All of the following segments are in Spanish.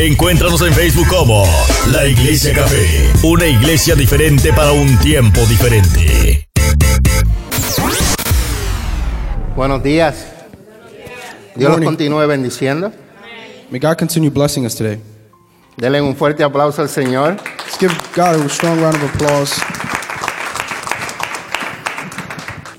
Encuéntranos en Facebook como La Iglesia Café, una iglesia diferente para un tiempo diferente. Buenos días. Dios los continúe bendiciendo. May God continue blessing us today. Denle un fuerte aplauso al Señor. Let's give God a strong round of applause.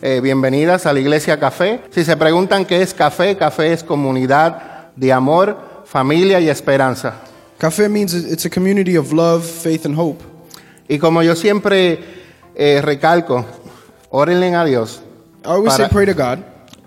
Eh, bienvenidas a la Iglesia Café. Si se preguntan qué es café, café es comunidad de amor, familia y esperanza. Cafe means it's a community of love, faith, and hope. Y como yo siempre eh, recalco, órenle a Dios I always Para- say pray to God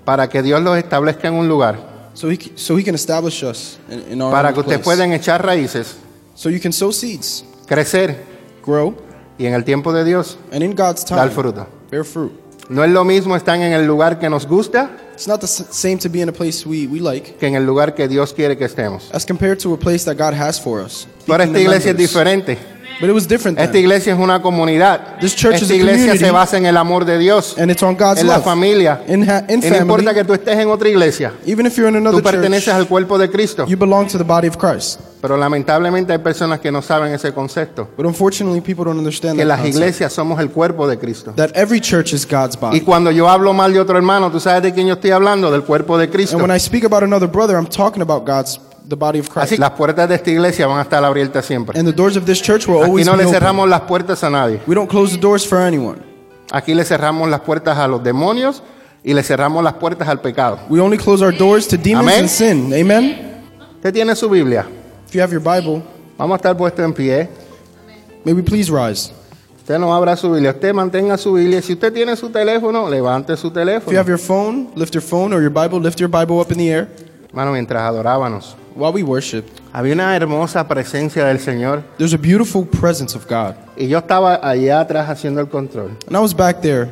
para que Dios los establezca en un lugar, so he, so he can establish us in, in our para que ustedes puedan echar raíces, So you can sow seeds, crecer grow, y en el tiempo de Dios and in God's time, dar fruto. bear fruit. No es lo mismo estar en el lugar que nos gusta It's not the s- same to be in a place we, we like que en el lugar que Dios quiere que estemos. as compared to a place that God has for us. Pero esta iglesia es diferente. But it was different Esta iglesia es una comunidad. This church is Esta a iglesia community. se basa en el amor de Dios, And it's on God's en la love. familia. In, ha- in Y no importa family, que tú estés en otra iglesia, even if you're in tú perteneces church, al cuerpo de Cristo. you belong to the body of Christ. Pero lamentablemente hay personas que no saben ese concepto. But unfortunately, people don't understand Que that, las concept. iglesias somos el cuerpo de Cristo. that every church is God's Y body. cuando yo hablo mal de otro hermano, ¿tú sabes de quién yo estoy hablando? Del cuerpo de Cristo. And when I speak about another brother, I'm talking about God's the body of Así Christ. las puertas de esta iglesia van a estar abiertas siempre. And the doors of this church will Aquí always no be le open. cerramos las puertas a nadie. We don't close the doors for anyone. Aquí le cerramos las puertas a los demonios y le cerramos las puertas al pecado. We only close our doors to demons Amén. and sin. Amen. Usted tiene su Biblia. If you have your Bible, Vamos a estar puestos en pie. may we please rise. Usted no abra su Biblia, usted mantenga su Biblia. Si usted tiene su teléfono, levante su If you teléfono. have your phone, lift your phone or your Bible, lift your Bible up in the air Hermano, mientras adorábamos, while we worship. había una hermosa presencia del Señor There's a beautiful presence of God. y yo estaba allá atrás haciendo el control. And I was back there.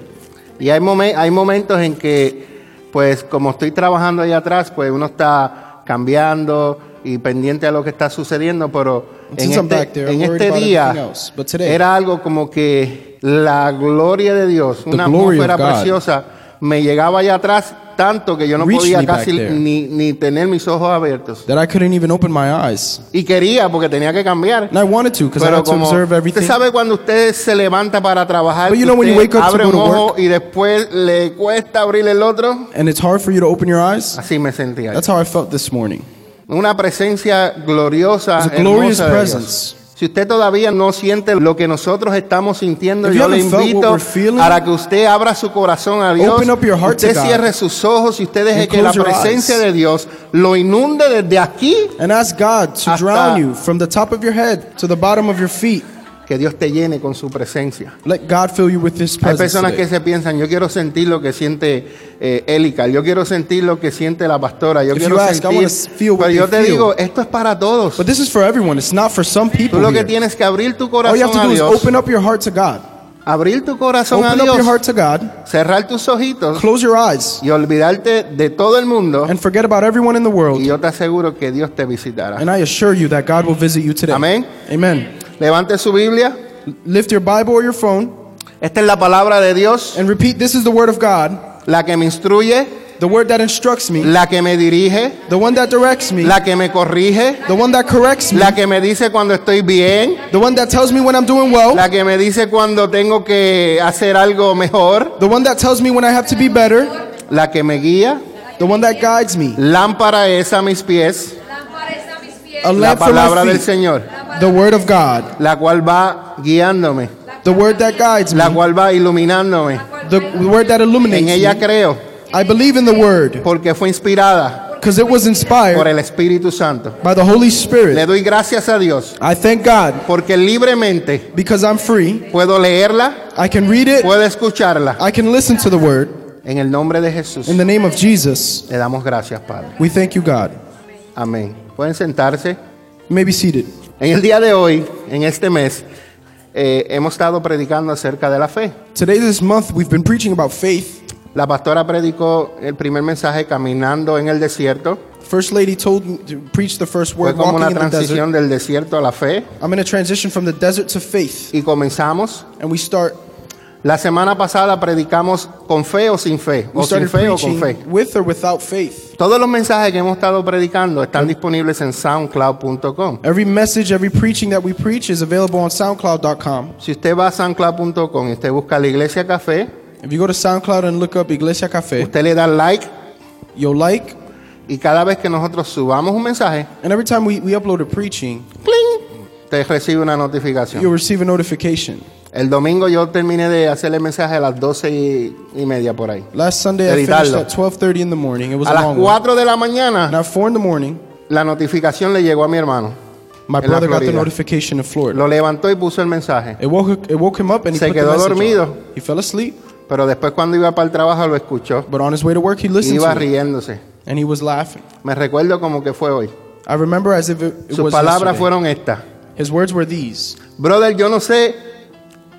Y hay, momen- hay momentos en que, pues como estoy trabajando allá atrás, pues uno está cambiando y pendiente a lo que está sucediendo, pero en este, there, en este día else. Today- era algo como que la gloria de Dios, una atmósfera preciosa, me llegaba allá atrás tanto que yo no Reached podía me back casi there. ni, ni tener mis ojos abiertos. That I couldn't even open my eyes. Y quería porque tenía que cambiar. And I wanted to because I Pero had to como observe usted everything. sabe cuando usted se levanta para trabajar, But you know when you usted wake up to abre go un to ojo work- y después le cuesta abrir el otro, And it's hard for you to open your eyes. así me sentía. That's how I felt this morning. Una presencia gloriosa, It's a glorious hermosa de Dios. presence. Si usted todavía no siente lo que nosotros estamos sintiendo, yo le invito feeling, para que usted abra su corazón a Dios. open up your heart usted cierre sus ojos y usted deje que la presencia eyes. de Dios lo inunde desde aquí. And ask God to drown you from the top of your head to the bottom of your feet. Que Dios te llene con su presencia. Let God fill you with His Hay personas que se piensan, yo quiero sentir lo que siente eh, Elica, yo quiero sentir lo que siente la pastora, yo If quiero ask, sentir... feel what Pero yo te feel. digo, esto es para todos. But this is for everyone. It's not for some Tú people. lo que here. tienes que abrir tu All you corazón have to a do is Dios, open up your heart to God. abrir tu corazón a Open up your Dios, heart to God. cerrar tus ojitos Close your eyes y olvidarte de todo el mundo and forget about everyone in the y world. yo te aseguro que Dios te visitará. And I assure you that God will visit you today. Amén. Amen. Levante su Biblia. Lift your Bible or your phone. Esta es la palabra de Dios, and repeat this is the word of God, la que me instruye, the word that instructs me, la que me dirige, the one that directs me, la que me corrige, the one that corrects me, la que me dice cuando estoy bien, the one that tells me when I'm doing well, la que me dice cuando tengo que hacer algo mejor, the one that tells me when I have to be better, la que me guía, the one that guides me, lámpara es a mis pies, a la palabra del Señor, the word of God, la cual va guiándome, the word that guides me, la cual va iluminándome. the word that En illuminates ella me. creo, I believe in the word porque fue inspirada because it was por inspired el Espíritu Santo. by the Holy Le Spirit. doy gracias a Dios I thank God porque libremente because I'm free. puedo leerla, I can read it, puedo escucharla. I can listen to the word. En el nombre de Jesús In the name of Jesus, le damos gracias, Padre. we thank you, God. Amén. Pueden sentarse. May be seated. En el día de hoy, en este mes, eh, hemos estado predicando acerca de la fe. Today, this month, we've been preaching about faith. La pastora predicó el primer mensaje caminando en el desierto. First lady told me to preach the first Fue word, como walking una in the desert. transición del desierto a la fe. I'm in a transition from the desert to faith. Y comenzamos And we start La semana pasada predicamos con fe o sin fe, We o sin fe o con fe. with or without faith. Todos los mensajes que hemos estado predicando están disponibles en soundcloud.com. Every message, every preaching that we preach is available on SoundCloud.com. Si usted va a soundcloud.com y usted busca la Iglesia Café, If you go to SoundCloud and look up Iglesia Cafe, usted le da like you'll like, y cada vez que nosotros subamos un mensaje, and every time we, we upload a preaching, ¡cling! usted recibe una notificación. you'll receive a notification. El domingo yo terminé de hacer el mensaje a las 12 y, y media por ahí. Last Sunday I finished Editarlo. at 12:30 in the morning. It was A a las long one. 4 de la And mañana at 4 in the morning, la notificación le llegó a mi hermano. my En la brother got the Florida. notification in Florida. Lo levantó y puso el mensaje. It woke, it woke him up and he Se put the quedó message dormido. on. He fell asleep, Pero después cuando iba para el trabajo lo escuchó. but on his way to work he listened Iba to it, riéndose. and he was laughing. Me recuerdo como que fue hoy. I remember as if it, it Sus was palabras yesterday. fueron estas. His words were these. Brother, yo no sé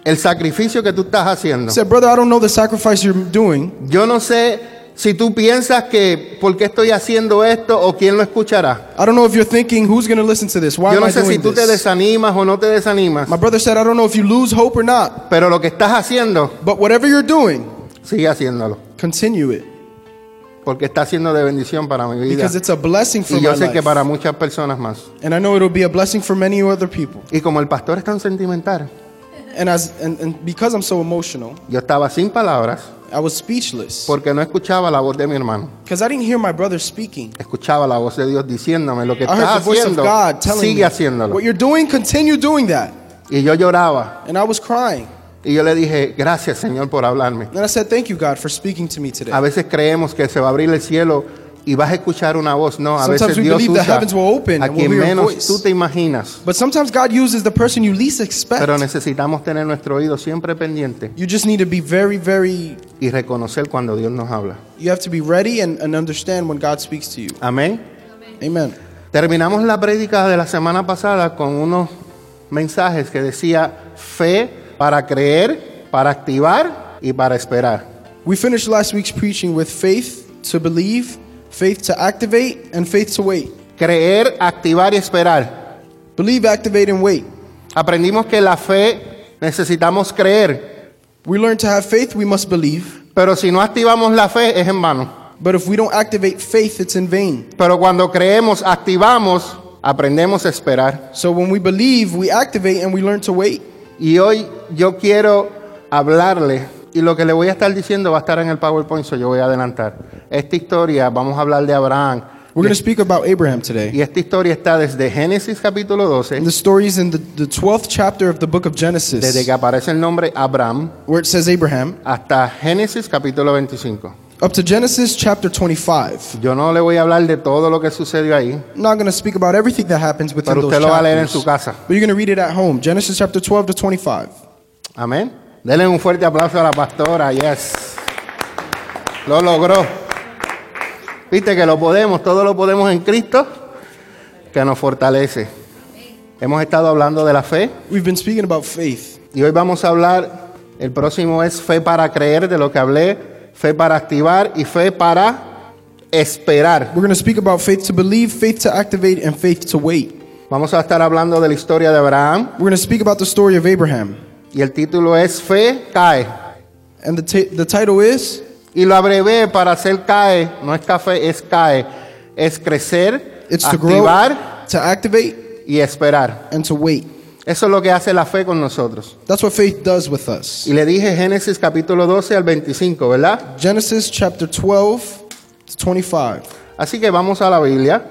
el sacrificio que tú estás haciendo. said, "Brother, I don't know the sacrifice you're doing. Yo no sé si tú piensas que por qué estoy haciendo esto o quién lo escuchará. I don't know if you're thinking who's going to listen to this. Why Yo am no I sé si tú te this?" desanimas o no te desanimas. My brother said, "I don't know if you lose hope or not, Pero lo que estás haciendo, but whatever you're doing, sigue haciéndolo. continue it Porque está siendo de bendición para mi vida. because it's a blessing for Y yo my sé que life, para muchas personas más. and I know it'll be a blessing for many other people." Y como el pastor es tan sentimental, And as and, and because I'm so emotional, yo estaba sin palabras I was speechless porque no escuchaba la voz de mi hermano. because I didn't hear my brother speaking. Escuchaba la voz de Dios diciéndome lo que I heard estás the voice of haciendo, God telling sigue me, haciéndolo. "What you're doing, continue doing that." Y yo lloraba. And I was crying. Y yo le dije, gracias Señor por hablarme. And I said, "Thank you, God, for speaking to me today." A veces creemos que se va a abrir el cielo y vas a escuchar una voz. No, a Sometimes veces we Dios believe the usa heavens will open a and we'll quien hear a menos voice. tú te imaginas. But sometimes God uses the person you least expect. Pero necesitamos tener nuestro oído siempre pendiente You just need to be very, very, y reconocer cuando Dios nos habla. you have to be ready and, and understand when God speaks to you. Amén. Amen. Terminamos la prédica de la semana pasada con unos mensajes que decía fe para creer, para activar y para esperar. We finished last week's preaching with faith to believe, faith to activate, and faith to wait. Creer, activar y esperar. Believe, activate, and wait. Aprendimos que la fe necesitamos creer, We learn to have faith, we must believe. pero si no activamos la fe es en vano. But if we don't activate faith, it's in vain. Pero cuando creemos, activamos, aprendemos a esperar. So when we believe, we activate and we learn to wait. Y hoy yo quiero hablarle, y lo que le voy a estar diciendo va a estar en el PowerPoint, so yo voy a adelantar. Esta historia, vamos a hablar de Abraham. We're going to speak about Abraham today. Y esta historia está desde Génesis capítulo 12, And the story is in the, the 12th chapter of the book of desde Genesis, que aparece el nombre Abraham, where it says Abraham, hasta Génesis capítulo 25. up to Genesis chapter 25. Yo no le voy a hablar de todo lo que sucedió ahí, I'm not going to speak about everything that happens within pero those usted lo va a leer en su casa. But you're going to read it at home. Genesis chapter 12 to 25. Amén. Denle un fuerte aplauso a la pastora, yes. Lo logró. Viste que lo podemos, todo lo podemos en Cristo, que nos fortalece. Hemos estado hablando de la fe We've been speaking about faith. y hoy vamos a hablar, el próximo es fe para creer, de lo que hablé, fe para activar y fe para esperar. We're going to speak about faith to believe, faith to activate, and faith to wait. Vamos a estar hablando de la historia de Abraham We're going to speak about the story of Abraham. Y el título es Fe cae. And the, the title is Y lo abrevé para hacer CAE, no es café, es CAE. Es crecer, It's to grow, activar to activate, y esperar. and to wait. Eso es lo que hace la fe con nosotros. That's what faith does with us. Y le dije Génesis capítulo 12 al 25, ¿verdad? Genesis chapter 12 to 25. Así que vamos a la Biblia.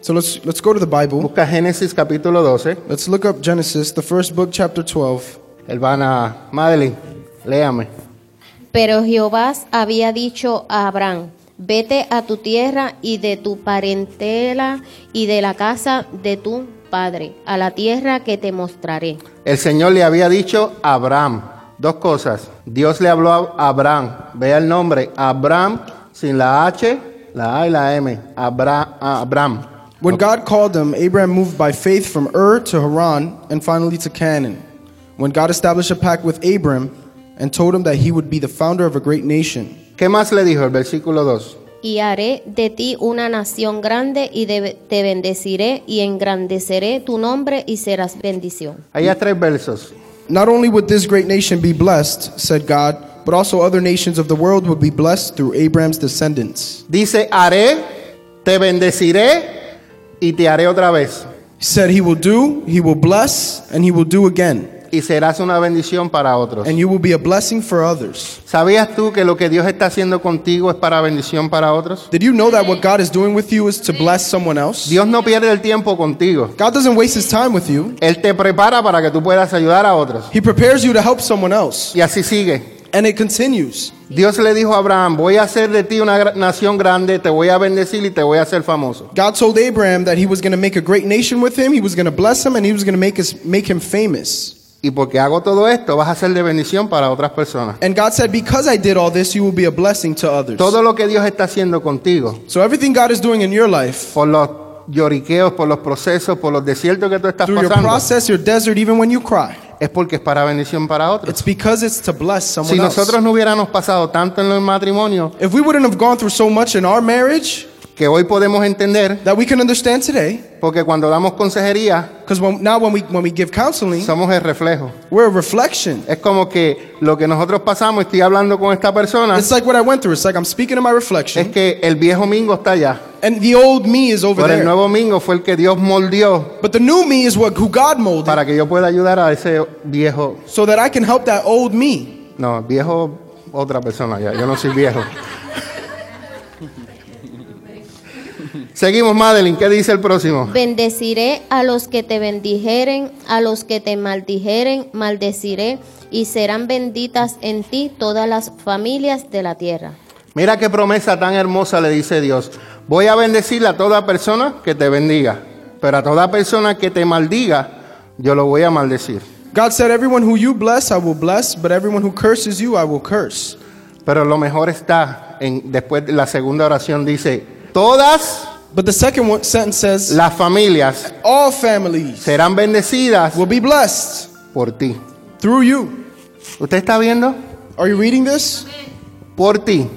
So let's let's go to the Bible. Busca Génesis capítulo 12. Let's look up Genesis, the first book, chapter 12. Hermana Madeline, léame. Pero Jehová había dicho a Abraham, vete a tu tierra y de tu parentela y de la casa de tu padre, a la tierra que te mostraré. El Señor le había dicho a Abraham dos cosas. Dios le habló a Abraham. Vea el nombre. Abraham sin la H, la A y la M. Abra- Abraham. When God called him, Abraham moved by faith from Ur to Haran and finally to Canaan. When God established a pact with Abram and told him that he would be the founder of a great nation. ¿Qué más le dijo el versículo 2? Y haré de ti una nación grande y de- te bendeciré y engrandeceré tu nombre y serás bendición. Hay tres versos. Not only would this great nation be blessed, said God, but also other nations of the world would be blessed through Abraham's descendants. Dice, haré, te bendeciré y te haré otra vez. He said he will do, he will bless, and he will do again. Y serás una bendición para otros. And you will be a blessing for others. ¿Sabías tú que lo que Dios está haciendo contigo es para bendición para otros? Did you know that what God is doing with you is to bless someone else? Dios no pierde el tiempo contigo. God doesn't waste his time with you. Él te prepara para que tú puedas ayudar a otros. He prepares you to help someone else. Y así sigue. And it continues. Dios le dijo a Abraham, voy a hacer de ti una gra- nación grande, te voy a bendecir y te voy a hacer famoso. God told Abraham that he was going to make a great nation with him, he was going to bless him, and he was going to make, his, make him famous. Y porque hago todo esto, vas a ser de bendición para otras personas. And God said, Because I did all this, you will be a blessing to others. Todo lo que Dios está haciendo contigo, So everything God is doing in your life, por los lloriqueos, por los procesos, por los desiertos que tú estás through your pasando, process, your desert, even when you cry, es porque es para bendición para otros. it's because it's to bless someone Si else. nosotros no hubiéramos pasado tanto en el matrimonio, If we wouldn't have gone through so much in our marriage que hoy podemos entender, that we can understand today, porque cuando damos consejería, because when, now when we, when we give counseling, somos el reflejo. we're a reflection. Es como que lo que nosotros pasamos, estoy hablando con esta persona, It's like what I went through. It's like I'm speaking to my es reflection, que el viejo Mingo está allá, and the old me is over pero el there. nuevo Mingo fue el que Dios moldeó But the new me is what who God molded, para que yo pueda ayudar a ese viejo, so that I can help that old me. no, viejo, otra persona ya, yo no soy viejo. Seguimos, Madeline, ¿qué dice el próximo? Bendeciré a los que te bendijeren, a los que te maldijeren, maldeciré, y serán benditas en ti todas las familias de la tierra. Mira qué promesa tan hermosa le dice Dios. Voy a bendecir a toda persona que te bendiga, pero a toda persona que te maldiga, yo lo voy a maldecir. God said, Everyone who you bless, I will bless, but everyone who curses you, I will curse. Pero lo mejor está en después de la segunda oración dice, todas But the second one, sentence says, las familias All families serán bendecidas will be blessed por ti. through you. ¿Usted está viendo? Are you reading this? Por ti.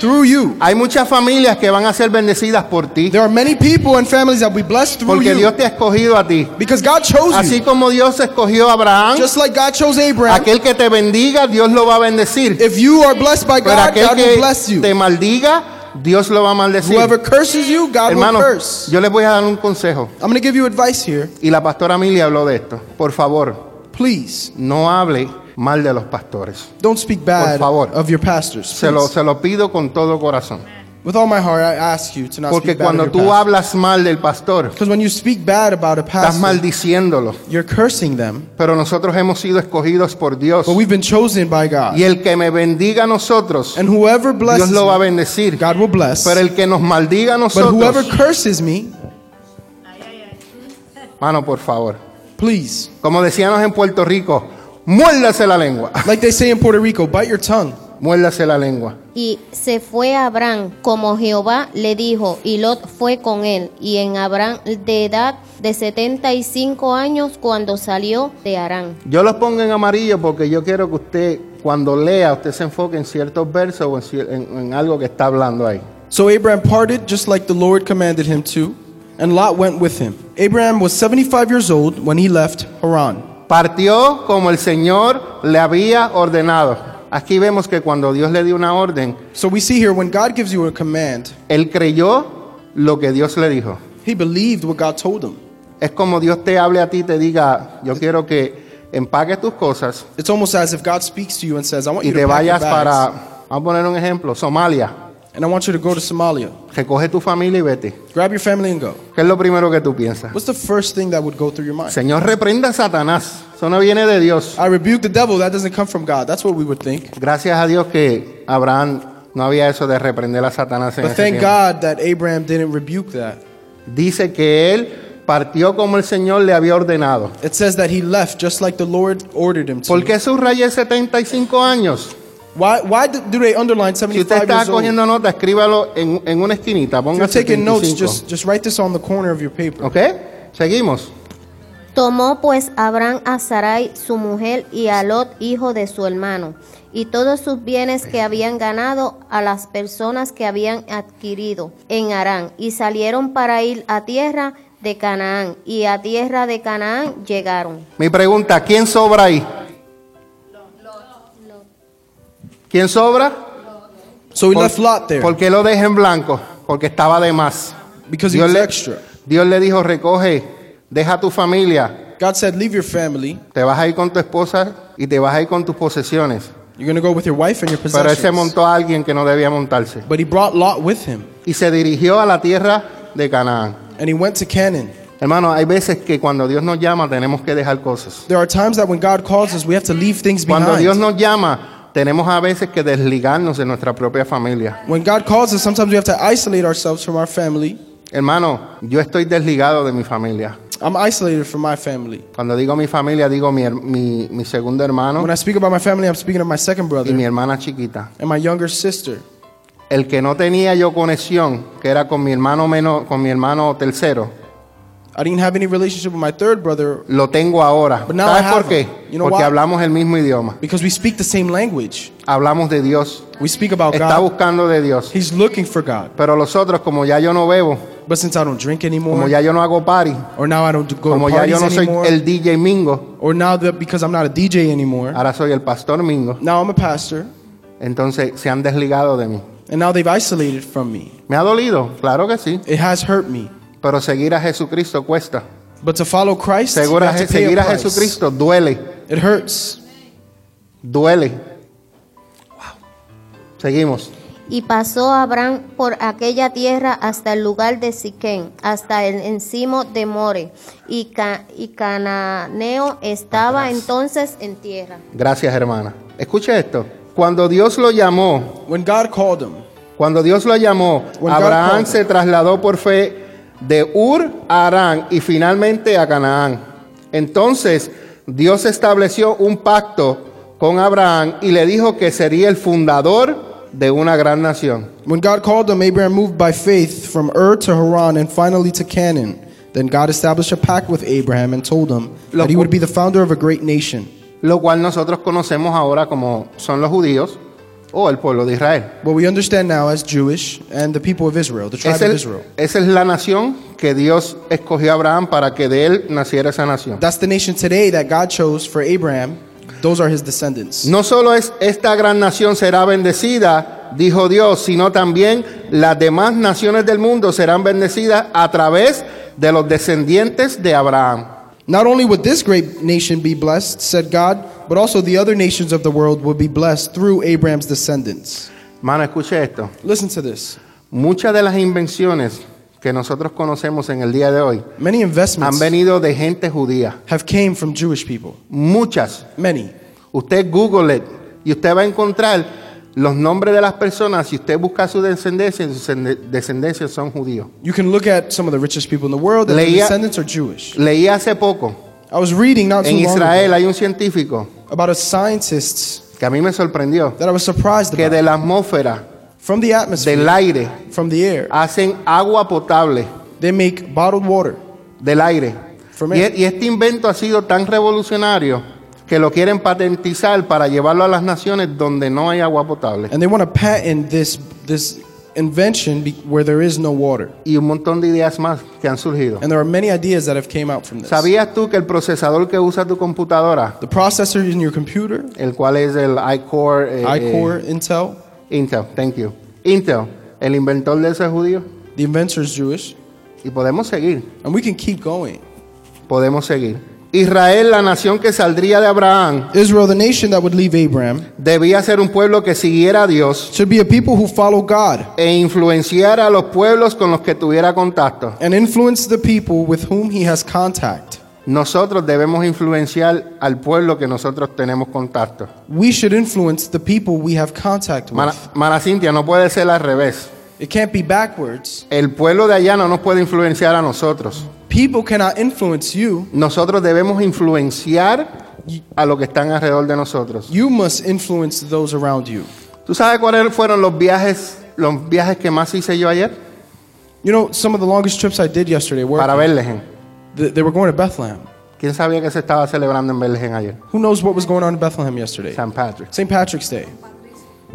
Through you. Hay muchas familias que van a ser bendecidas por ti, There are many people and families that will be blessed through porque you. Dios te ha escogido a ti. Because God chose Así you. como Dios escogió a Abraham, Just like God chose Abraham. aquel que te bendiga, Dios lo va a bendecir. If you are blessed by Pero God, aquel God will que bless you. te maldiga, Dios lo va a maldecir. Whoever curses you, God Hermano, will curse. yo les voy a dar un consejo. I'm going to give you advice here. Y la pastora Emilia habló de esto. Por favor, Please no hable mal de los pastores. don't speak bad favor. of your pastors. Se lo, please. se lo pido con todo corazón. With all my heart, I ask you to not Porque speak bad cuando of your tú pastor. hablas mal del pastor, Because when you speak bad about a estás pastor, maldiciéndolo. you're cursing them. Pero nosotros hemos sido escogidos por Dios. But we've been chosen by God. Y el que me bendiga a nosotros, And whoever Dios blesses lo va a me, bendecir. God will bless. Pero el que nos maldiga a But whoever nosotros, curses me, mano, por favor. please, Como decíamos en Puerto Rico, muérdase la lengua. like they say in Puerto Rico, bite your tongue. Muérdase la lengua. Y se fue Abraham como Jehová le dijo, y Lot fue con él. Y en Abraham de edad de 75 años cuando salió de Arán. Yo los pongo en amarillo porque yo quiero que usted, cuando lea, usted se enfoque en ciertos versos o en- en algo que está hablando ahí. So Abraham parted just like the Lord commanded him to, and Lot went with him. Abraham was 75 years old when he left Haran. Partió como el Señor le había ordenado. Aquí vemos que cuando Dios le dio una orden, So we see here when God gives you a command, él creyó lo que Dios le dijo. he believed what God told him. Es como Dios te hable a ti y te diga, yo quiero que empaques tus cosas It's almost as if God speaks to you and says, I want y you te to pack your vayas bags, para, vamos a poner un ejemplo, Somalia. And I want you to go to Somalia. Recoge tu familia y vete. Grab your family and go. ¿Qué es lo primero que tú piensas? What's the first thing that would go through your mind? Señor, reprenda a Satanás. Eso no viene de Dios. I rebuke the devil. That doesn't come from God. That's what we would think. Gracias a Dios que Abraham no había eso de reprender a Satanás en But ese thank tiempo. God that Abraham didn't rebuke that. Dice que él partió como el Señor le había ordenado. It says that he left just like the Lord ordered him to. ¿Por qué subrayé 75 años? Why, why do they underline Si usted 75 está years old? cogiendo nota, escríbalo en, en una esquinita. If Ponga you're taking notes, 75. just, just write this on the corner of your paper. ¿Ok? Seguimos. Tomó pues Abraham a Sarai su mujer y a Lot hijo de su hermano y todos sus bienes que habían ganado a las personas que habían adquirido en Arán y salieron para ir a tierra de Canaán y a tierra de Canaán llegaron. Mi pregunta, ¿quién sobra ahí? ¿Quién sobra? So he Por- left Lot there ¿Por qué lo deja en blanco? Porque estaba de más. because he Dios was le, extra. Dios le dijo, recoge, deja tu familia, God said, Leave your family. te vas a ir con tu esposa y te vas a ir con tus posesiones. You're going to go with your wife and your Pero él se possessions. montó a alguien que no debía montarse. But he brought Lot with him, Y se dirigió a la tierra de Canaán. and he went to Canaan. Hermano, hay veces que cuando Dios nos llama tenemos que dejar cosas. There are times that when God calls us, we have to leave things Cuando Dios behind. nos llama, tenemos a veces que desligarnos de nuestra propia familia. When God calls us, sometimes we have to isolate ourselves from our family. Hermano, yo estoy desligado de mi familia. I'm isolated from my family. Cuando digo mi familia, digo mi, mi, mi segundo hermano When I speak about my family, I'm speaking of my second y brother mi hermana chiquita. and my younger sister. El que no tenía yo conexión, que era con mi hermano menor, con mi hermano tercero, I didn't have any relationship with my third brother lo tengo ahora. But now ¿Sabes I por have qué? You know Porque why? hablamos el mismo idioma. because we speak the same language. Hablamos de Dios. We speak about Está God. buscando de Dios. He's looking for God. Pero los otros, como ya yo no bebo, But since I don't drink anymore, como ya yo no hago party, or now I don't go como to ya yo parties no soy anymore, el DJ Mingo, or now that because I'm not a DJ anymore, ahora soy el pastor Mingo, now I'm a pastor, entonces se han desligado de mí. and now they've isolated from me. ¿Me ha dolido? Claro que sí. It has hurt me. Pero seguir a Jesucristo cuesta. But to follow Christ, you Segura- have to pay seguir a a price. Jesucristo duele, It hurts. duele. Seguimos. Y pasó Abraham por aquella tierra hasta el lugar de Siquén, hasta el encimo de More, y, Ca- y Cananeo estaba entonces en tierra. Gracias, hermana. Escuche esto. Cuando Dios lo llamó, When God called him, cuando Dios lo llamó, When God Abraham se trasladó por fe de Ur a Arán y finalmente a Canaán. Entonces Dios estableció un pacto con Abraham y le dijo que sería el fundador de una gran nación. when God called him, Abraham moved by faith from Ur to Haran and finally to Canaan. Then God established a pact with Abraham and told him that he would be the founder of a great nation. lo cual nosotros conocemos ahora como son los judíos o el pueblo de Israel. What we understand now as Jewish and the people of Israel, the tribe Es of el- Israel. esa es la nación que Dios escogió a Abraham para que de él naciera esa nación. That's the nation today that God chose for Abraham. Those are his descendants. No solo es esta gran nación será bendecida, dijo Dios, sino también las demás naciones del mundo serán bendecidas a través de los descendientes de Abraham. Not only would this great nation be blessed, said God, but also the other nations of the world will be blessed through Abraham's descendants. Mano, escuche esto. Listen to this. Muchas de las invenciones que nosotros conocemos en el día de hoy Many han investments venido de gente judía. have came from Jewish people. Muchas. Many. Usted Google it y usted va a encontrar los nombres de las personas. Si usted busca su descendencia, sus descend- descendencias son judíos. You can look at some of the richest people in the world, and their Leía- descendants are Jewish. Leí hace poco, I was reading not too en long Israel ago hay un científico about a scientist que a mí me sorprendió, that I was surprised que about. de la atmósfera, From the atmosphere, del aire, from the air, hacen agua potable they make bottled water. del aire. From Y, air. y este invento ha sido tan revolucionario que lo quieren patentizar para llevarlo a las naciones donde no hay agua potable. And they want to patent this, this invention where there is no water. Y un montón de ideas más que han surgido. And there are many ideas that have came out from this. ¿Sabías tú que el procesador que usa tu computadora, The processor in your computer, el cual es el iCore, eh, iCore, eh, Intel, Intel, thank you. Intel, el inventor de ese judío. the inventor is Jewish, Y podemos seguir, and we can keep going. podemos seguir. Israel, la nación que saldría de Abraham, Israel, the nation that would leave Abraham, debía ser un pueblo que siguiera a Dios should be a people who follow God e influenciara a los pueblos con los que tuviera contacto. and influence the people with whom he has contact. Nosotros debemos influenciar al pueblo que nosotros tenemos contacto. We should influence the people we have contact with. Mana, Mana Cintia, no puede ser al revés. It can't be backwards. El pueblo de allá no nos puede influenciar a nosotros. People cannot influence you. Nosotros debemos influenciar a los que están alrededor de nosotros. You must influence those around you. ¿Tú sabes cuáles fueron los viajes, los viajes que más hice yo ayer? You know, some of the longest trips I did yesterday were Para Bethlehem. th- they were going to Bethlehem. ¿Quién sabía que se estaba celebrando en Bethlehem ayer? Who knows what was going on in Bethlehem yesterday? San Patrick, St. Patrick's Day.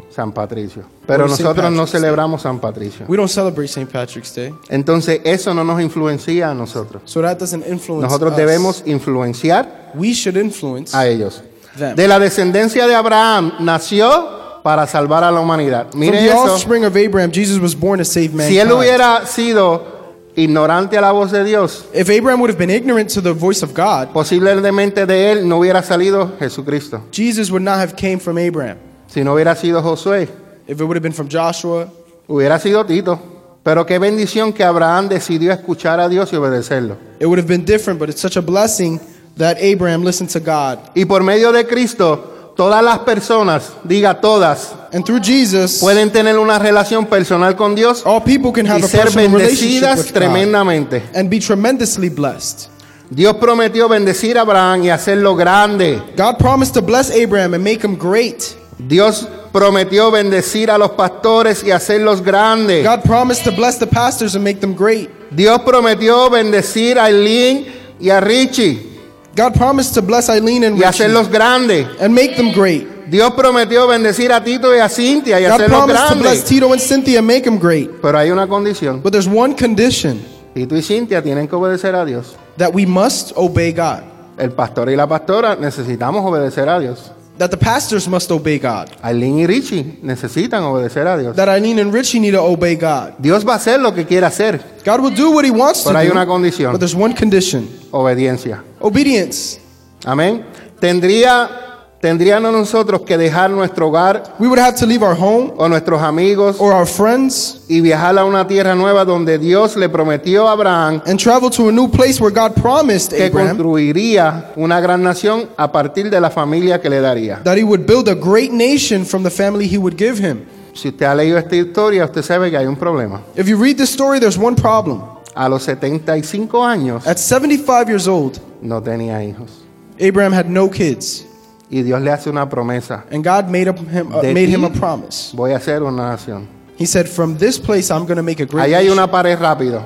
San Patricio. Pero St. nosotros no celebramos San Patricio. We don't celebrate St. Patrick's Day, Entonces eso no nos influencia a nosotros. so that doesn't influence Nosotros us. debemos influenciar We should influence a ellos. them. De la descendencia de Abraham nació para salvar a la humanidad. From Mire the eso. offspring of Abraham, Jesus was born to save mankind. Si él hubiera sido ignorante a la voz de Dios, If Abraham would have been ignorant to the voice of God, posiblemente de él no hubiera salido Jesucristo. Jesus would not have came from Abraham. Si no hubiera sido Josué, If it would have been from Joshua, hubiera sido Tito. Pero qué bendición que Abraham decidió escuchar a Dios y obedecerlo. it would have been different, but it's such a blessing that Abraham listened to God. Y por medio de Cristo, todas las personas, diga todas, And through Jesus, pueden tener una relación personal con Dios all people can have y a ser personal relationship bendecidas with God tremendamente. and be tremendously blessed. Dios prometió bendecir a Abraham y hacerlo grande. God promised to bless Abraham and make him great. Dios prometió bendecir a los pastores y hacerlos grandes. God promised to bless the pastors and make them great. Dios prometió bendecir a Eileen y a Richie God promised to bless Eileen and y Richie hacerlos grandes. and make them great. Dios prometió bendecir a Tito y a Cintia y God hacerlos promised to bless grandes. Tito and Cynthia and make them great. Pero hay una condición. But there's one condition Tito y Cintia tienen que obedecer a Dios. that we must obey God. El pastor y la pastora necesitamos obedecer a Dios. That the pastors must obey God. Aileen y Richie necesitan obedecer a Dios. That Eileen and Richie need to obey God. Dios va a hacer lo que quiera hacer. God will do what he wants to hay do. una condición. But there's one condition. Obediencia. Obedience. Amén. Tendría, tendríamos nosotros que dejar nuestro hogar We would have to leave our home o nuestros amigos or our friends y viajar a una tierra nueva donde Dios le prometió a Abraham and travel to a new place where God promised que Abraham construiría una gran nación a partir de la familia que le daría. that he would build a great nation from the family he would give him. Si usted ha leído esta historia, usted sabe que hay un problema. If you read this story, there's one problem. A los 75 años At 75 years old, no tenía hijos. Abraham had no kids, Y Dios le hace una promesa. and God made, up him, uh, De made him a promise. Voy a hacer una nación. He said, From this place, I'm going to make a great Ahí hay nation. una pared rápido.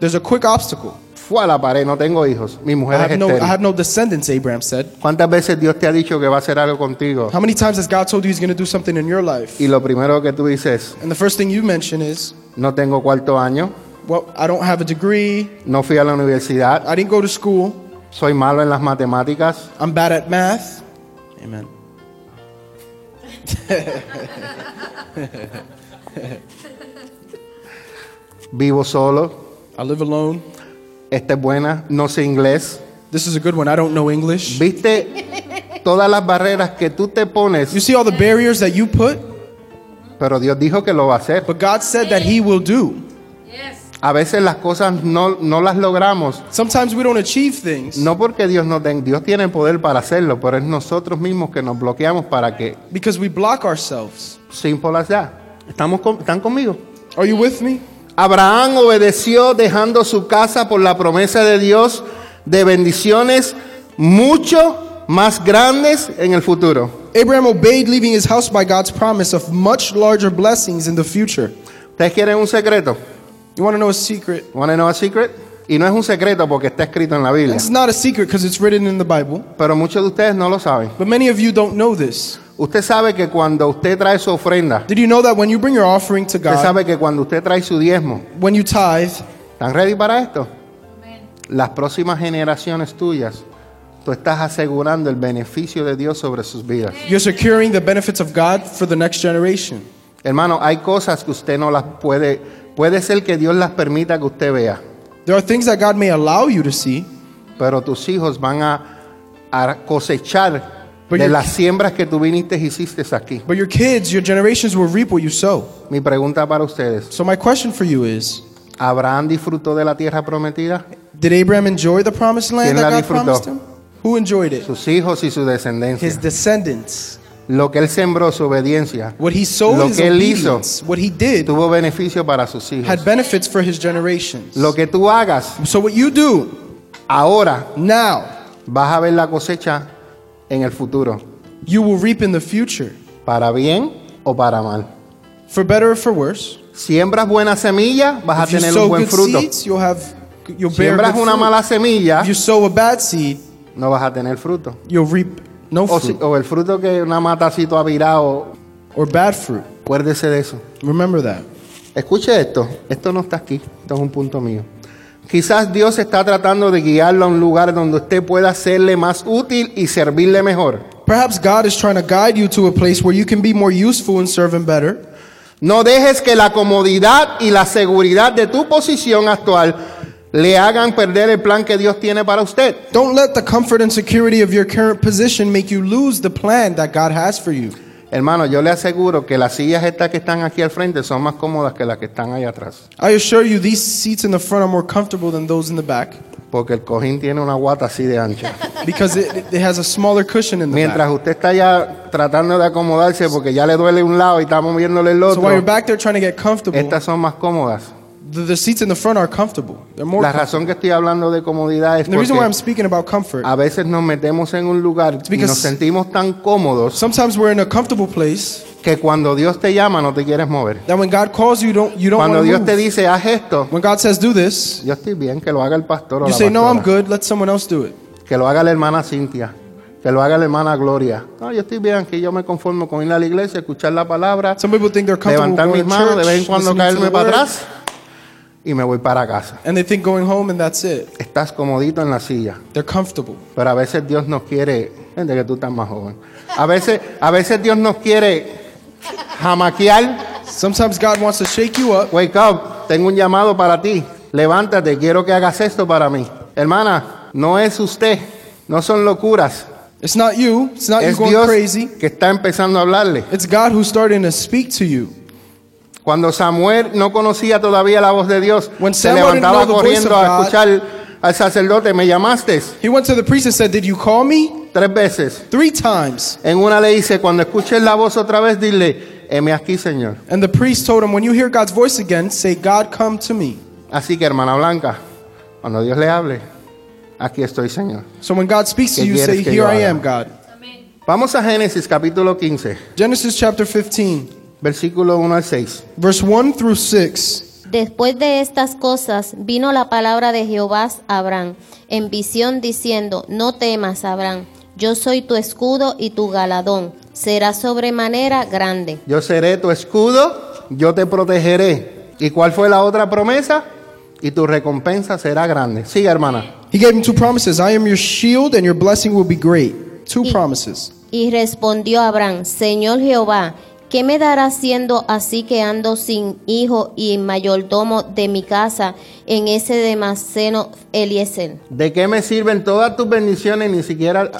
There's a quick obstacle. Fue a la pared, no tengo hijos. Mi I mujer es have, no, I estéril. have no descendants, Abraham said. ¿Cuántas veces Dios te ha dicho que va a hacer algo contigo? How many times has God told you he's going to do something in your life? Y lo primero que tú dices, And the first thing you mention is, no tengo cuarto año, Well, I don't have a degree, no fui a la universidad, I didn't go to school, soy malo en las matemáticas, I'm bad at math. Amen. vivo solo, I live alone. esta es buena, no sé inglés. This is a good one. I don't know English. ¿Viste todas las barreras que tú te pones? You see all the barriers that you put? Pero Dios dijo que lo va a hacer. But God said that He will do. A veces las cosas no, no las logramos, Sometimes we don't achieve things no porque Dios no tenga, Dios tiene el poder para hacerlo, pero es nosotros mismos que nos bloqueamos para que, because we block ourselves. simple as that. ¿Estamos con- ¿Están conmigo? Are you with me? Abraham obedeció dejando su casa por la promesa de Dios de bendiciones mucho más grandes en el futuro. Abraham obeyed leaving his house by God's promise of much larger blessings in the future. ¿Ustedes quieren un secreto? You want to know a secret? ¿Want to know a secret? Y no es un secreto porque está escrito en la Biblia, It's not a secret because it's written in the Bible, pero muchos de ustedes no lo saben. but many of you don't know this. Usted sabe que cuando usted trae su ofrenda, Did you know that when you bring your offering to usted God, sabe que cuando usted trae su diezmo, when you tithe, ¿están ready para esto? Las próximas generaciones tuyas, tú estás asegurando el beneficio de Dios sobre sus vidas. you're securing the benefits of God for the next generation. Hermano, hay cosas que usted no las puede, puede ser que Dios las permita que usted vea, There are things that God may allow you to see, pero tus hijos van a, a cosechar But de you- las siembras que tú viniste y hiciste aquí. but your kids, your generations will reap what you sow. Mi pregunta para ustedes, So my question for you is, ¿Abraham disfrutó de la tierra prometida? did Abraham enjoy the promised land ¿Quién la that God disfrutó? promised him? Who enjoyed it? Sus hijos y su descendencia. His descendants. Lo que él sembró, su obediencia, What he sowed, Lo his que él hizo, obedience, what he did, tuvo beneficio para sus hijos. had benefits for his generations. Lo que tú hagas So what you do ahora, now, vas a ver la cosecha en el futuro, you will reap in the future, para bien o para mal. for better or for worse. Siembras buena semilla, vas a If you tener un sow buen good fruto. seeds, you'll have you'll bear Siembras good una fruit. mala semilla, If you sow a bad seed, no vas a tener fruto. you'll reap no O, si- o el fruto que una matacito ha virado, or bad fruit. acuérdese de eso. Remember that. Escuche esto, esto no está aquí, esto es un punto mío. Quizás Dios está tratando de guiarlo a un lugar donde usted pueda serle más útil y servirle mejor. Perhaps God is trying to guide you to a place where you can be more useful and serve Him better. No dejes que la comodidad y la seguridad de tu posición actual le hagan perder el plan que Dios tiene para usted. Don't let the comfort and security of your current position make you lose the plan that God has for you. Hermano, yo le aseguro que las sillas estas que están aquí al frente son más cómodas que las que están ahí atrás. I assure you, these seats in the front are more comfortable than those in the back Porque el cojín tiene una guata así de ancha. because it, it has a smaller cushion in the Mientras back. usted está ya tratando de acomodarse porque ya le duele un lado y está moviéndole el So while you're otro, back there trying to get comfortable, estas son más cómodas. The, the seats in the front are comfortable. They're more La razón que estoy hablando de comodidad es And the reason why I'm porque speaking about comfort, a veces nos metemos en un lugar y because- nos sentimos tan cómodos sometimes we're in a comfortable place que cuando Dios te llama no te quieres mover. that when God calls you, don't you don't Cuando want to Dios move. te dice, haz esto, When God says do this, yo estoy bien, que lo haga el pastor o you la say no, I'm pastora. good. Let someone else do it. Que lo haga la hermana Cintia. Que lo haga la hermana Gloria. No, yo estoy bien, que yo me conformo con ir a la iglesia, escuchar la palabra, Some people think they're comfortable levantar mis going to manos, de vez en cuando listening to caerme para word, atrás y me voy para casa. and they think going home and that's it. Estás comodito en la silla, They're comfortable. pero a veces Dios nos quiere, gente que tú estás más joven. A veces, a veces Dios nos quiere jamaquear. Sometimes God wants to shake you up. Wake up, tengo un llamado para ti. Levántate, quiero que hagas esto para mí. Hermana, no es usted, no son locuras. It's not you. It's not you Es going Dios crazy. que está empezando a hablarle. It's God who's starting to speak to you. Cuando Samuel no conocía todavía la voz de Dios, When se Samuel levantaba corriendo of a God- escuchar al sacerdote, me llamaste He went to the priest and said, Did you call me? tres veces. Three times. En una le dice, cuando escuches la voz otra vez, dile, heme aquí, Señor. And the priest told him, When you hear God's voice again, say, God, come to me. Así que, hermana Blanca, cuando Dios le hable, aquí estoy, Señor. So when God speaks to ¿Qué you, say, Here I am, God. Vamos a Génesis capítulo 15, Genesis chapter 15, versículo 1 al 6. verse 1 through 6. Después de estas cosas vino la palabra de Jehová a Abraham en visión diciendo, no temas, Abraham, yo soy tu escudo y tu galadón, será sobremanera grande. Yo seré tu escudo, yo te protegeré. ¿Y cuál fue la otra promesa? Y tu recompensa será grande. Siga, hermana. He gave him two promises I am your shield, and your blessing will be great. Two Y- promises. Y respondió Abraham, Señor Jehová, ¿qué me darás siendo así que ando sin hijo y mayordomo de mi casa en ese demaceno Eliezer? ¿De qué me sirven todas tus bendiciones? Ni siquiera...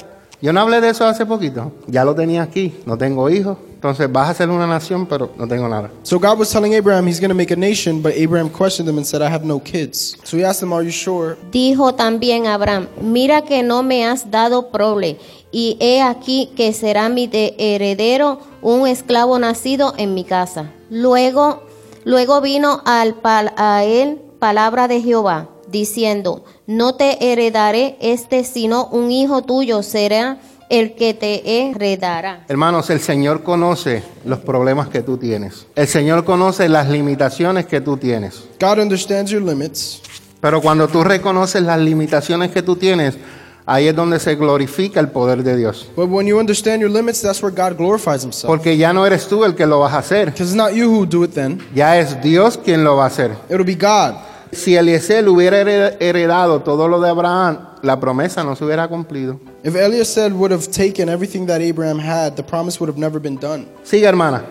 Yo no hablé de eso hace poquito. Ya lo tenía aquí. No tengo hijos. Entonces vas a ser una nación, pero no tengo nada. So God was telling Abraham he's going to make a nation, but Abraham questioned him and said, I have no kids. So he asked him, Are you sure? Dijo también Abraham, mira que no me has dado prole, y he aquí que será mi de- heredero un esclavo nacido en mi casa. Luego, luego vino al pal- a él palabra de Jehová, diciendo, no te heredaré este, sino un hijo tuyo será el que te heredará. Hermanos, el Señor conoce los problemas que tú tienes. El Señor conoce las limitaciones que tú tienes. God understands your limits. Pero cuando tú reconoces las limitaciones que tú tienes, ahí es donde se glorifica el poder de Dios. But when you understand your limits, that's where God glorifies himself. Porque ya no eres tú el que lo vas a hacer. Because it's not you who do it then, Ya es Dios quien lo va a hacer. it'll be God. Si Eliezer hubiera hered- heredado todo lo de Abraham, la promesa no se hubiera cumplido. If Eliezer would have taken everything that Abraham had, the promise would have never been done. Sigue, hermana.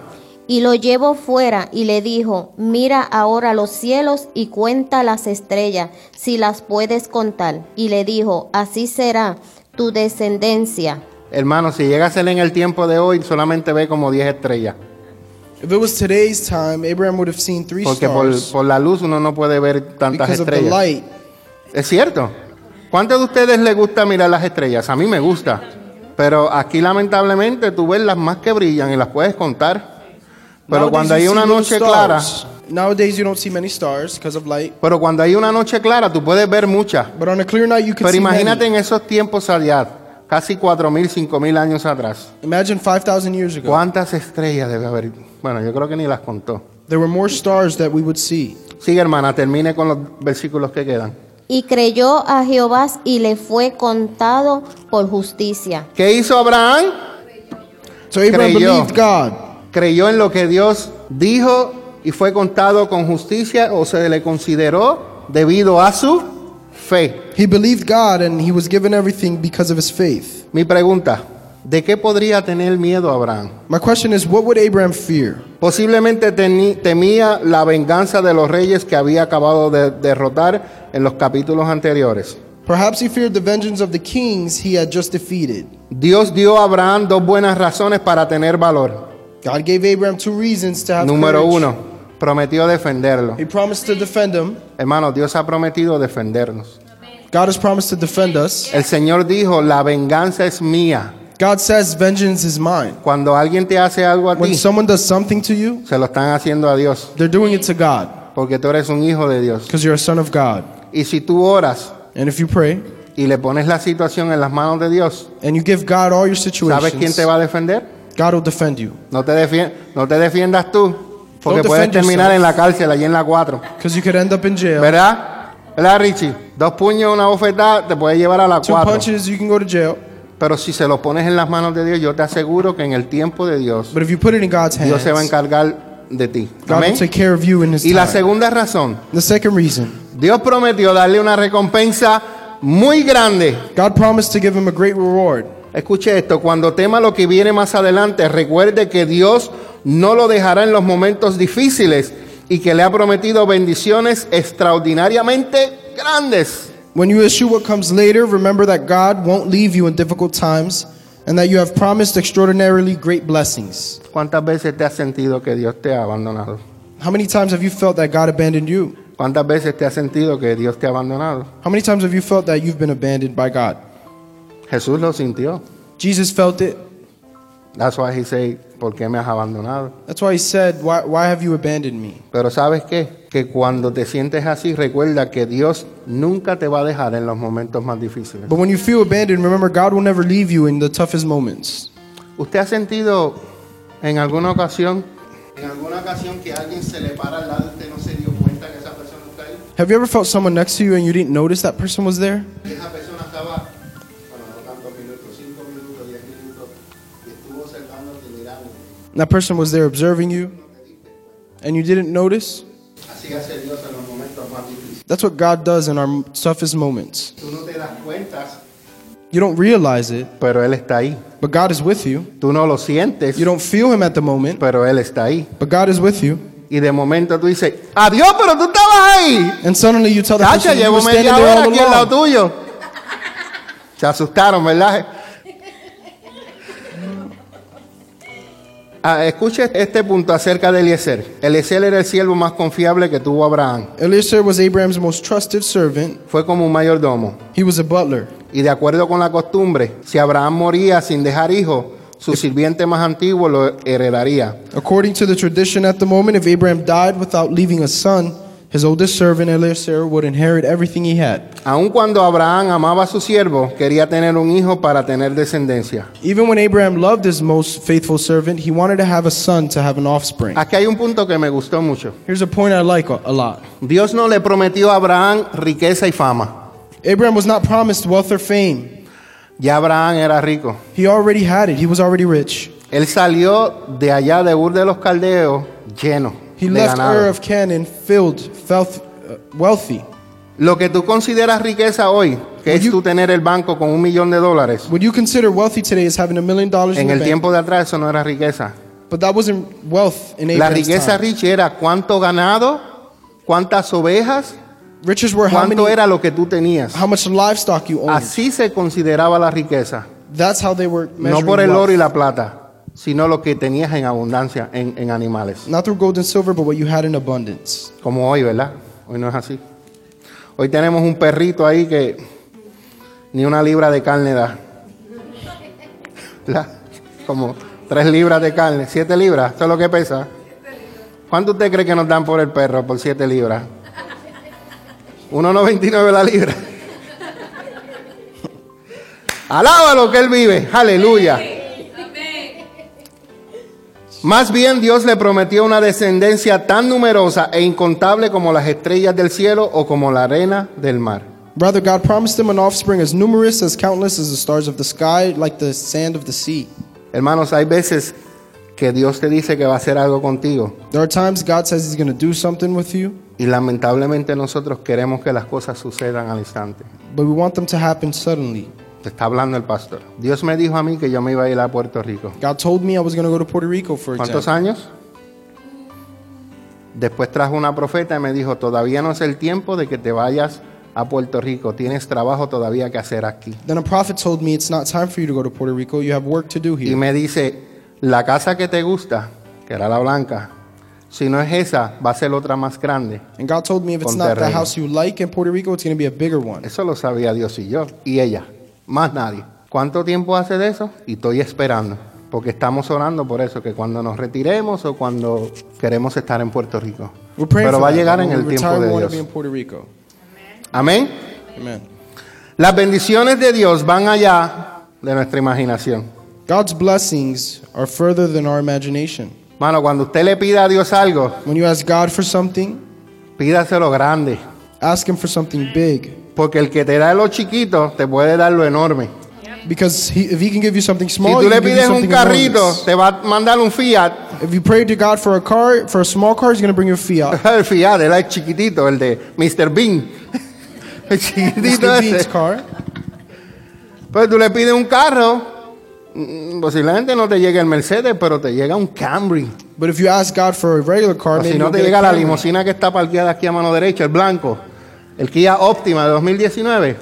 Y lo llevó fuera y le dijo, mira ahora los cielos y cuenta las estrellas, si las puedes contar. Y le dijo, así será tu descendencia. Hermano, si llega a ser en el tiempo de hoy, solamente ve como 10 estrellas. If it was today's time, Abraham would have seen three Porque por, stars por la luz uno no puede ver tantas because of the estrellas. light. Es cierto. ¿Cuántos de ustedes les gusta mirar las estrellas? A mí me gusta. Pero aquí lamentablemente tú ves las más que brillan y las puedes contar. Pero cuando hay una noche clara. Nowadays you don't see many stars because of light. pero cuando hay una noche clara tú puedes ver muchas. But on a clear night you can Pero see imagínate many. en esos tiempos allá, casi 4.000, 5.000 años atrás. Imagine 5,000 years ago. ¿Cuántas estrellas debe haber? Bueno, yo creo que ni las contó. There were more stars that we would see. Sigue hermana, termine con los versículos que quedan. Y creyó a Jehová y le fue contado por justicia. ¿Qué hizo Abraham? So Abraham Creyó. believed God. creyó en lo que Dios dijo y fue contado con justicia o se le consideró debido a su fe. He believed God and he was given everything because of his faith. Mi pregunta, ¿De qué podría tener miedo Abraham? My question is, what would Abraham fear? Posiblemente temía la venganza de los reyes que había acabado de derrotar en los capítulos anteriores. Perhaps he feared the vengeance of the kings he had just defeated. Dios dio a Abraham dos buenas razones para tener valor. God gave Abraham two reasons to have Número courage. uno, prometió defenderlo. He promised to defend him. Hermano, Dios ha prometido defendernos. God has promised to defend us. El Señor dijo, la venganza es mía. God says, Vengeance is mine. Cuando alguien te hace algo a When ti, someone does something to you, se lo están haciendo a Dios, they're doing it to God porque tú eres un hijo de Dios. because you're a son of God. Y si tú oras And if you pray y le pones la situación en las manos de Dios, and you give God all your ¿sabes quién situations, te va a defender? God will defend you. No te, defie- no te defiendas tú, porque Don't puedes defend terminar yourself. en la cárcel, allí en la 4. Because you could end up in jail. ¿Verdad? ¿Verdad, Richie? Dos puños, una bofetada, te puede llevar a la Two 4. punches, you can go to jail. Pero si se lo pones en las manos de Dios, yo te aseguro que en el tiempo de Dios, But if you put it in God's hands, Dios se va a encargar de ti. God Amén. will take care of you in His Y la time. segunda razón, The second reason, Dios prometió darle una recompensa muy grande. God promised to give him a great reward. Escuche esto, cuando tema lo que viene más adelante, recuerde que Dios no lo dejará en los momentos difíciles y que le ha prometido bendiciones extraordinariamente grandes. When you issue what comes later, remember that God won't leave you in difficult times and that you have promised extraordinarily great blessings. ¿Cuántas veces te has sentido que Dios te ha abandonado? How many times have you felt that God abandoned you? ¿Cuántas veces te has sentido que Dios te ha abandonado? How many times have you felt that you've been abandoned by God? Jesús lo sintió. Jesus felt it. That's why he said, ¿por qué me has abandonado? That's why he said, Why, why have you abandoned me? Pero ¿sabes qué? Que cuando te sientes así, recuerda que Dios nunca te va a dejar en los momentos más difíciles. But when you feel abandoned, remember God will never leave you in the toughest moments. ¿Usted ha sentido en alguna ocasión, en alguna ocasión que alguien se le para al lado y usted no se dio cuenta que esa persona está ahí? Have you ever felt someone next to you and you didn't notice that person was there? Y And that person was there observing you and you didn't notice? Así hace Dios en los momentos más difíciles. That's what God does in our toughest moments. Tú no te das cuenta, You don't realize it, pero Él está ahí. but God is with you. Tú no lo sientes, You don't feel Him at the moment, pero Él está ahí. but God is with you. Y de momento tú dices, adiós, pero tú estabas ahí. And suddenly you tell the Cacha, person you were llevo standing media there hora all aquí al lado tuyo. Se asustaron, ¿verdad? Ah, escuche este punto acerca de Eliezer. Eliezer era el siervo más confiable que tuvo Abraham. Eliezer was Abraham's most trusted servant. Fue como un mayordomo. He was a butler. Y de acuerdo con la costumbre, si Abraham moría sin dejar hijo, su sirviente más antiguo lo heredaría. According to the tradition at the moment, if Abraham died without leaving a son, his oldest servant Eliezer would inherit everything he had. Aun cuando Abraham amaba a su siervo, quería tener un hijo para tener descendencia. Even when Abraham loved his most faithful servant, he wanted to have a son to have an offspring. Aquí hay un punto que me gustó mucho. Here's a point I like a, lot. Dios no le prometió a Abraham riqueza y fama. Abraham was not promised wealth or fame. Ya Abraham era rico. He already had it. He was already rich. Él salió de allá de Ur de los Caldeos lleno He de left ganado. Ur of Canaan filled, felt, uh, wealthy. Lo que tú consideras riqueza hoy, que es you- tú tener el banco con un millón de dólares, What you consider wealthy today is having a million dollars in en the el bank. tiempo de atrás eso no era riqueza. But that wasn't wealth in La Abraham's riqueza time. rich era cuánto ganado, cuántas ovejas, Riches were how cuánto many, era lo que tú tenías. how much livestock you owned. Así se consideraba la riqueza. That's how they were No measuring por el wealth. oro y la plata, sino lo que tenías en abundancia en, en animales. Not through gold and silver, but what you had in abundance. Como hoy, ¿verdad? Hoy no es así. Hoy tenemos un perrito ahí que ni una libra de carne da. ¿Verdad? Como tres libras de carne, siete libras, eso es lo que pesa. ¿Cuánto usted cree que nos dan por el perro por siete libras? 1.99 la libra. Alábalo que él vive, aleluya. Más bien Dios le prometió una descendencia tan numerosa e incontable como las estrellas del cielo o como la arena del mar. Rather, God promised him an offspring as numerous, as countless as the stars of the sky, like the sand of the sea. Hermanos, hay veces que Dios te dice que va a hacer algo contigo There are times God says He's going to do something with you, y lamentablemente nosotros queremos que las cosas sucedan al instante. but we want them to happen suddenly. Te está hablando el pastor. Dios me dijo a mí que yo me iba a ir a Puerto Rico. God told me I was going to go to Puerto Rico for ¿Cuántos example. años? Después trajo una profeta y me dijo, todavía no es el tiempo de que te vayas a Puerto Rico. Tienes trabajo todavía que hacer aquí. Then a prophet told me it's not time for you to go to Puerto Rico. You have work to do Y here. me dice, la casa que te gusta, que era la blanca, si no es esa, va a ser otra más grande. And God told me if it's not the terreno. house you like in Puerto Rico, it's going to be a bigger one. Eso lo sabía Dios y yo, y ella, más nadie. ¿Cuánto tiempo hace de eso? Y estoy esperando, porque estamos orando por eso, que cuando nos retiremos o cuando queremos estar en Puerto Rico. Pero va a llegar en el tiempo de Dios. Amén. Amen. Las bendiciones de Dios van allá de nuestra imaginación. God's blessings are further than our imagination. Mano, cuando usted le pida a Dios algo, When you ask God for something, pídaselo grande. ask Him for something big. Porque el que te da lo chiquito, te puede dar lo enorme. Because he, if He can give you something Si small, tú He le can give you pides un something carrito, enormous. te va a mandar un Fiat. If you pray to God for a car, for a small car, He's going to bring you a Fiat. El Fiat, él es chiquitito, el de Mr. Bean. El chiquitito Mr. ese. Bean's car. Pues tú le pides un carro, mm, posiblemente no te llegue el Mercedes, pero te llega un Camry. But if you ask God for a regular car, O maybe si no you'll te get a llega la Camry. limusina que está parqueada aquí a mano derecha, el blanco, el Kia Optima de 2019,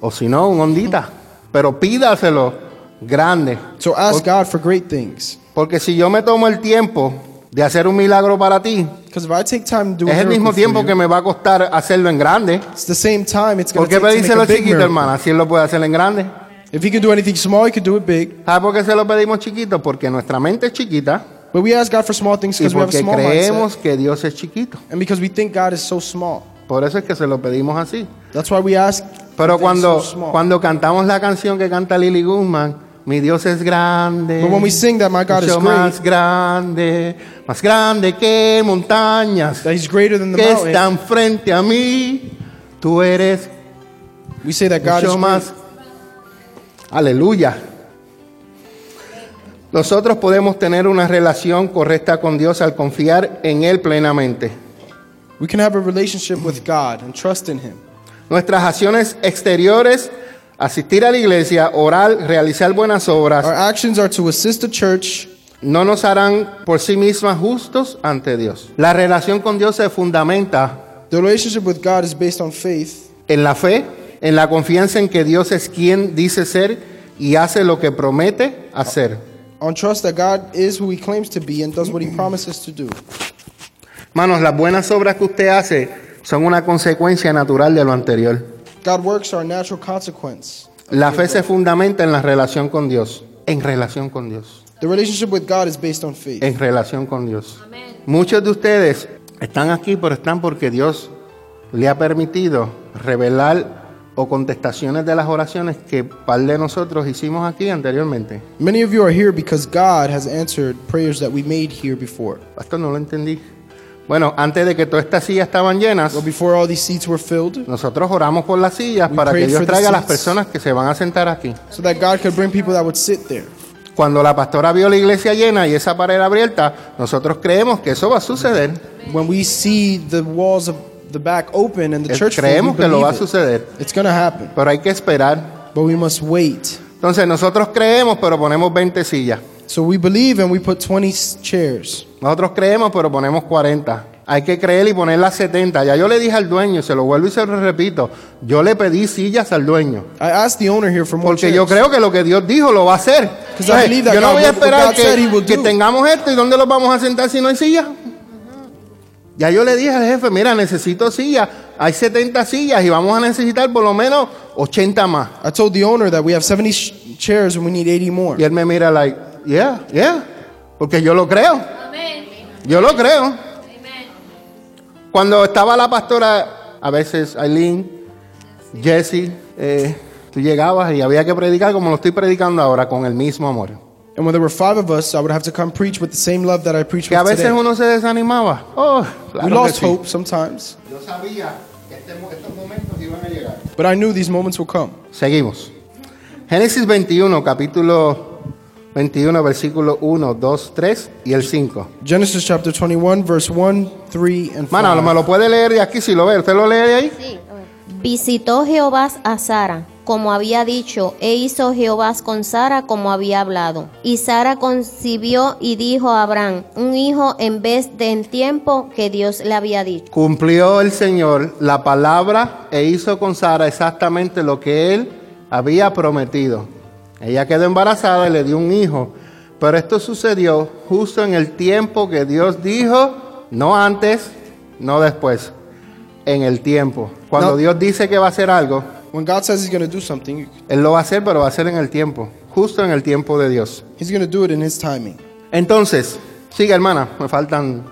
o si no, un Hondita. Pero pídaselo grande. So ask God for great things. Porque si yo me tomo el tiempo de hacer un milagro para ti, Because if I take time to do es el mismo tiempo you, que me va a costar hacerlo en grande. it's the same time it's ¿Por going qué big chiquito, hermana? Si él lo puede hacer en grande. If He can do anything small, He can do it big. ¿Sabe por qué se lo pedimos chiquito? Porque nuestra mente es chiquita But we ask God for small things because we have a porque small creemos mindset. que Dios es chiquito. And because we think God is so small. Por eso es que se lo pedimos así. That's why we ask Pero cuando, so cuando cantamos la canción que canta Lily Guzmán, mi Dios es grande, But when we sing that my God is great, más grande, más grande que montañas that He's greater than the que mountain, están frente a mí, tú eres we say that God is mucho great. más. Aleluya. Nosotros podemos tener una relación correcta con Dios al confiar en Él plenamente. We can have a relationship with God and trust in Him. Nuestras acciones exteriores, asistir a la iglesia, orar, realizar buenas obras, Our actions are to assist the church, no nos harán por sí mismas justos ante Dios. La relación con Dios se fundamenta the relationship with God is based on faith, en la fe, en la confianza en que Dios es quien dice ser y hace lo que promete hacer. on trust that God is who He claims to be and does what He promises to do. Manos, las buenas obras que usted hace son una consecuencia natural de lo anterior. God works are a natural consequence. La fe se fundamenta en la relación con Dios, en relación con Dios, The relationship with God is based on faith. en relación con Dios. Muchos de ustedes están aquí, pero están porque Dios le ha permitido revelar o contestaciones de las oraciones que par de nosotros hicimos aquí anteriormente. Many of you are here because God has answered prayers that we made here before. Pastor, no lo entendí. Bueno, antes de que todas estas sillas estaban llenas, Well, before all these seats were filled, nosotros oramos por las sillas We para que Dios traiga a las personas que se van a sentar aquí. so that God could bring people that would sit there. Cuando la pastora vio la iglesia llena y esa pared abierta, nosotros creemos que eso va a suceder. When we see the walls of the back open and the Eh, church creemos que lo va a believe it. suceder, It's going to happen, pero hay que esperar. but we must wait. Entonces nosotros creemos, pero ponemos 20 sillas. So we believe and we put 20 s- chairs. Nosotros creemos, pero ponemos 40. Hay que creer y poner las 70. Ya yo le dije al dueño, se lo vuelvo y se lo repito, yo le pedí sillas al dueño. I asked the owner here for more Porque yo chairs. creo que lo que Dios dijo lo va a hacer. 'Cause I believe that yo no God- voy a esperar God said he que, que do. tengamos esto y dónde los vamos a sentar si no hay sillas. Ya yo le dije al jefe, mira, necesito sillas. Hay 70 sillas y vamos a necesitar por lo menos 80 más. I told the owner that we have 70 sh- chairs and we need 80 more. Y él me mira like, yeah, yeah, porque yo lo creo. Yo lo creo. Cuando estaba la pastora, a veces Aileen, Jesse, eh, tú llegabas y había que predicar como lo estoy predicando ahora, con el mismo amor. And when there were five of us, I would have to come preach with the same love that I preach Que a with veces today. uno se desanimaba. Oh, claro We que lost sí. hope sometimes, Yo sabía que este estos momentos iban a llegar. but I knew these moments would come. Seguimos. Génesis 21, capítulo 21, versículo 1, 2, 3 y el 5. Genesis chapter 21, verse 1, 3, and 4. Mano, me lo puede leer de aquí si lo ve. ¿Usted lo lee de ahí? Sí. Visitó Jehová a Sara como había dicho, e hizo Jehová con Sara como había hablado. Y Sara concibió y dijo a Abraham, un hijo en vez de en tiempo que Dios le había dicho. Cumplió el Señor la palabra e hizo con Sara exactamente lo que él había prometido. Ella quedó embarazada y le dio un hijo. Pero esto sucedió justo en el tiempo que Dios dijo, no antes, no después, en el tiempo. Cuando No. Dios dice que va a hacer algo, When God says He's going to do something, Él lo va a hacer, pero va a ser en el tiempo, justo en el tiempo de Dios. He's going to do it in His timing. Entonces, sigue hermana, me faltan...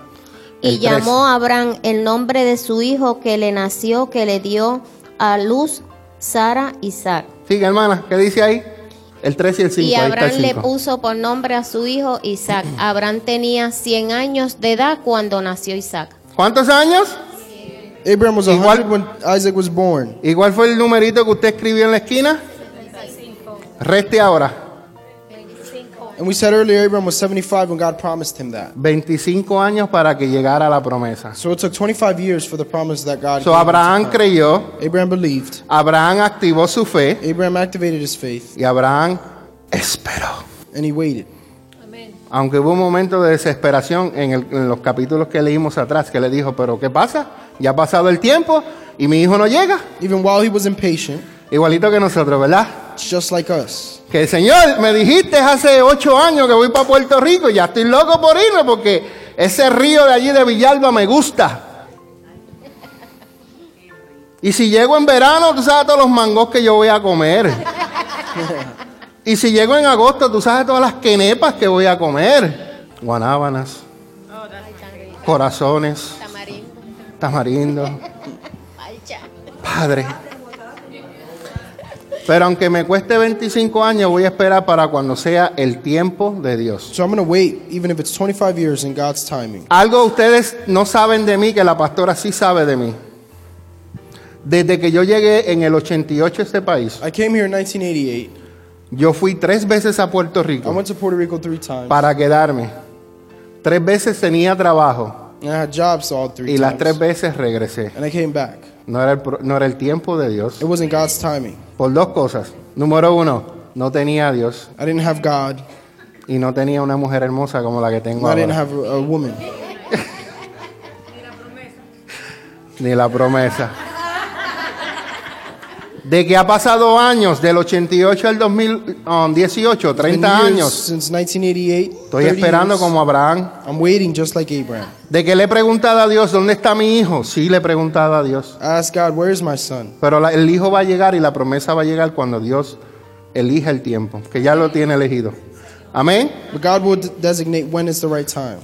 Y llamó a Abraham el nombre de su hijo que le nació, que le dio a luz Sara Isaac. Sigue hermana, ¿qué dice ahí? El 3 y el 5. Y ahí está el Abraham le puso por nombre a su hijo Isaac. Abraham tenía 100 años de edad cuando nació Isaac. ¿Cuántos años? Abraham was Igual- 100 when Isaac was born. Igual fue el numerito que usted escribió en la esquina. Reste ahora. And we said earlier, Abraham was 75 when God promised him that. 25 años para que llegara a la promesa. So it took 25 years for the promise that God So Abraham creyó, Abraham believed. Abraham activó su fe Abraham activated his faith y Abraham esperó. and he waited. Aunque hubo un momento de desesperación en, el- en los capítulos que leímos atrás, que le dijo, pero ¿qué pasa? Ya ha pasado el tiempo y mi hijo no llega. Even while he was impatient, Igualito que nosotros, ¿verdad? it's just like us. Que Señor, me dijiste hace ocho años que voy para Puerto Rico y ya estoy loco por irme porque ese río de allí de Villalba me gusta. Y si llego en verano, tú sabes todos los mangos que yo voy a comer. Y si llego en agosto, tú sabes todas las quenepas que voy a comer. Guanábanas, corazones, tamarindo. Padre. Pero aunque me cueste 25 años, voy a esperar para cuando sea el tiempo de Dios. So I'm going to wait, even if it's 25 years in God's timing. Algo ustedes no saben de mí que la pastora sí sabe de mí. Desde que yo llegué en el 88 a este país, I came here in 1988. yo fui tres veces a Puerto I Rico went to Puerto Rico three times. para quedarme. Tres veces tenía trabajo And I had jobs all three y las times. tres veces regresé. And I came back. No era el, no era el tiempo de Dios. It wasn't God's timing. Por dos cosas. Número uno, no tenía a Dios I didn't have God. y no tenía una mujer hermosa como la que tengo I didn't ahora. have a, a woman. Ni la promesa. De que ha pasado años, del 88 al 2018, It's been 30 years años. Since 1988. Estoy 30 esperando years. como Abraham. I'm waiting just like Abraham. De que le he preguntado a Dios, ¿dónde está mi hijo? Sí, le he preguntado a Dios. I asked God, where's my son? Pero la- el hijo va a llegar y la promesa va a llegar cuando Dios elija el tiempo, que ya lo tiene elegido. Amén. But God will designate when is the right time.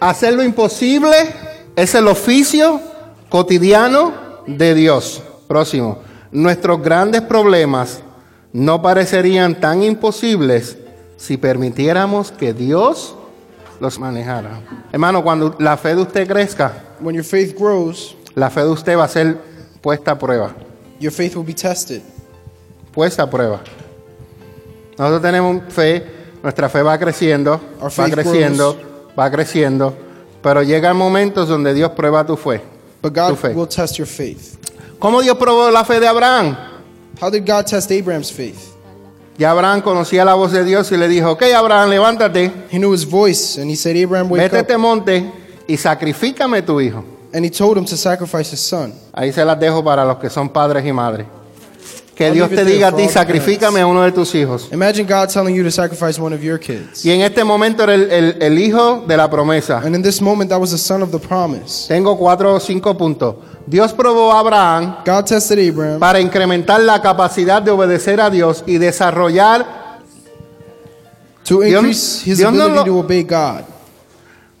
Hacer lo imposible es el oficio cotidiano de Dios. Próximo. Nuestros grandes problemas no parecerían tan imposibles si permitiéramos que Dios los manejara. Hermano, cuando la fe de usted crezca, When your faith grows, la fe de usted va a ser puesta a prueba. your faith will be tested. Puesta a prueba. Nosotros tenemos fe, nuestra fe va creciendo, Our va faith creciendo, va creciendo, pero llegan momentos donde Dios prueba tu fe. But Tu God fe. will test your faith. ¿Cómo Dios probó la fe de Abraham? How did God test Abraham's faith? Ya Abraham conocía la voz de Dios y le dijo, ok Abraham, levántate, He knew his voice, and he said, Abraham, wake vete up. este monte y sacrifícame tu hijo. And he told him to sacrifice his son. Ahí se las dejo para los que son padres y madres. Que Dios te diga a ti, sacrifícame a uno de tus hijos. Imagine God telling you to sacrifice one of your kids. Y en este momento era el, el- el hijo de la promesa. And in this moment, that was the son of the promise. Tengo cuatro o cinco puntos. Dios probó a Abraham God tested Abraham para incrementar la capacidad de obedecer a Dios y desarrollar. to Dios- increase his Dios no ability lo- to obey God.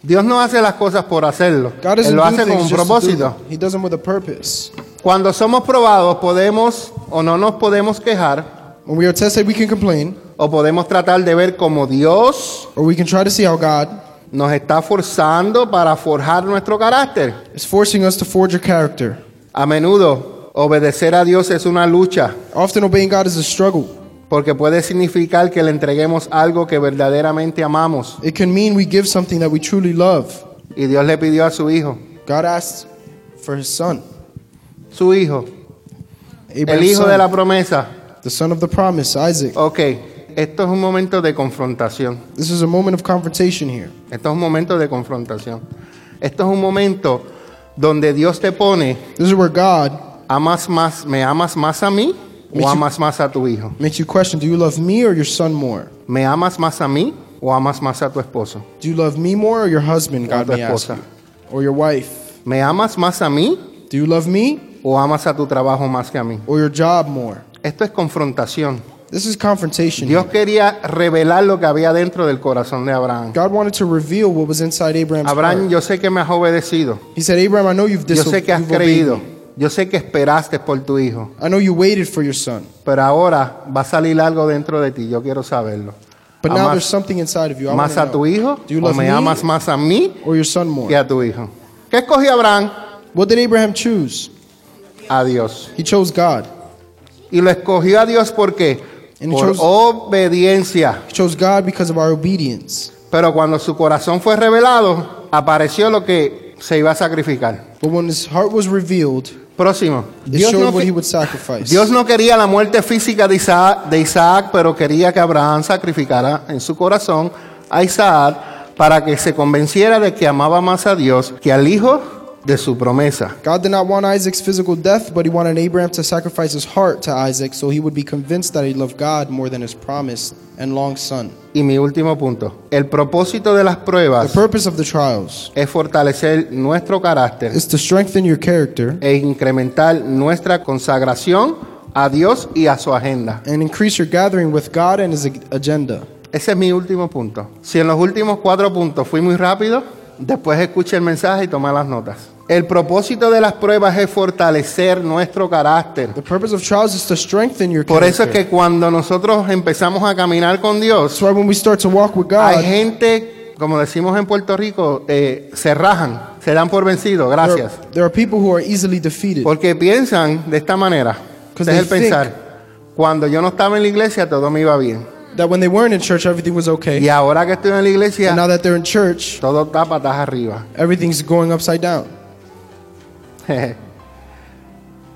Dios no hace las cosas por hacerlo. God Él lo hace con un propósito. He does them with a purpose. Cuando somos probados podemos o no nos podemos quejar When we are tested, we can complain, o podemos tratar de ver como Dios or we can try to see how God nos está forzando para forjar nuestro carácter. is forcing us to forge a character. A menudo obedecer a Dios es una lucha Often obeying God is a struggle. porque puede significar que le entreguemos algo que verdaderamente amamos. It can mean we give something that we truly love. Y Dios le pidió a su hijo, God asked for his son, su hijo, el hijo de la promesa, the son of the promise, Isaac. Ok, esto es un momento de confrontación. This is a moment of confrontation here. Esto es un momento de confrontación. Esto es un momento donde Dios te pone, This is where God amas más, me amas más a mí o amas más a tu hijo. makes you question do you love me or your son more? ¿Me amas más a mí o amas más a tu esposo? Do you love me more or your husband, God tu may ask esposa. you? Or your wife? ¿Me amas más a mí Do you love me o amas a tu trabajo más que a mí? or your job more? Esto es confrontación. This is confrontation. Dios quería revelar lo que había dentro del corazón de Abraham. God wanted to reveal what was inside Abraham's Abraham, heart. yo sé que me has obedecido. He said, Abraham, I know you've, Yo sé que has creído. me. Yo sé que esperaste por tu hijo. I know you waited for your son. Pero ahora va a salir algo dentro de ti. Yo quiero saberlo. But now Amas there's something inside of you. I más a tu hijo Do you o love me me amas más a mí or your son more? que a tu hijo? ¿Qué escogió Abraham? What did Abraham choose? A Dios. He chose God. Y lo escogió a Dios ¿por qué? And he Por chose- obediencia. He chose God because of our obedience. Pero cuando su corazón fue revelado, apareció lo que se iba a sacrificar. But when his heart was revealed, Próximo. it Dios showed no, what he would sacrifice. Dios no quería la muerte física de Isaac, de Isaac, pero quería que Abraham sacrificara en su corazón a Isaac para que se convenciera de que amaba más a Dios que al hijo de su promesa. God did not want Isaac's physical death, but he wanted Abraham to sacrifice his heart to Isaac so he would be convinced that he loved God more than his promised and long son. Y mi último punto. El propósito de las The pruebas purpose of the trials es fortalecer nuestro carácter is to strengthen your character e incrementar nuestra consagración a Dios y a su agenda. and increase your gathering with God and his ag- agenda. Ese es mi último punto. Si en los últimos cuatro puntos fui muy rápido, después escuche el mensaje y toma las notas. El propósito de las pruebas es fortalecer nuestro carácter. The purpose of trials is to strengthen your Por eso es que cuando nosotros empezamos a caminar con Dios, why when we start to walk with hay God, gente, como decimos en Puerto Rico, eh, se rajan, se dan por vencidos. there are, Gracias. there are people who are easily defeated. Porque piensan de esta manera. Este es el pensar. Cuando yo no estaba en la iglesia, todo me iba bien. That when they weren't in church, everything was okay. Y ahora que estoy en la And now that they're in church, todo está patas arriba. everything's going upside down.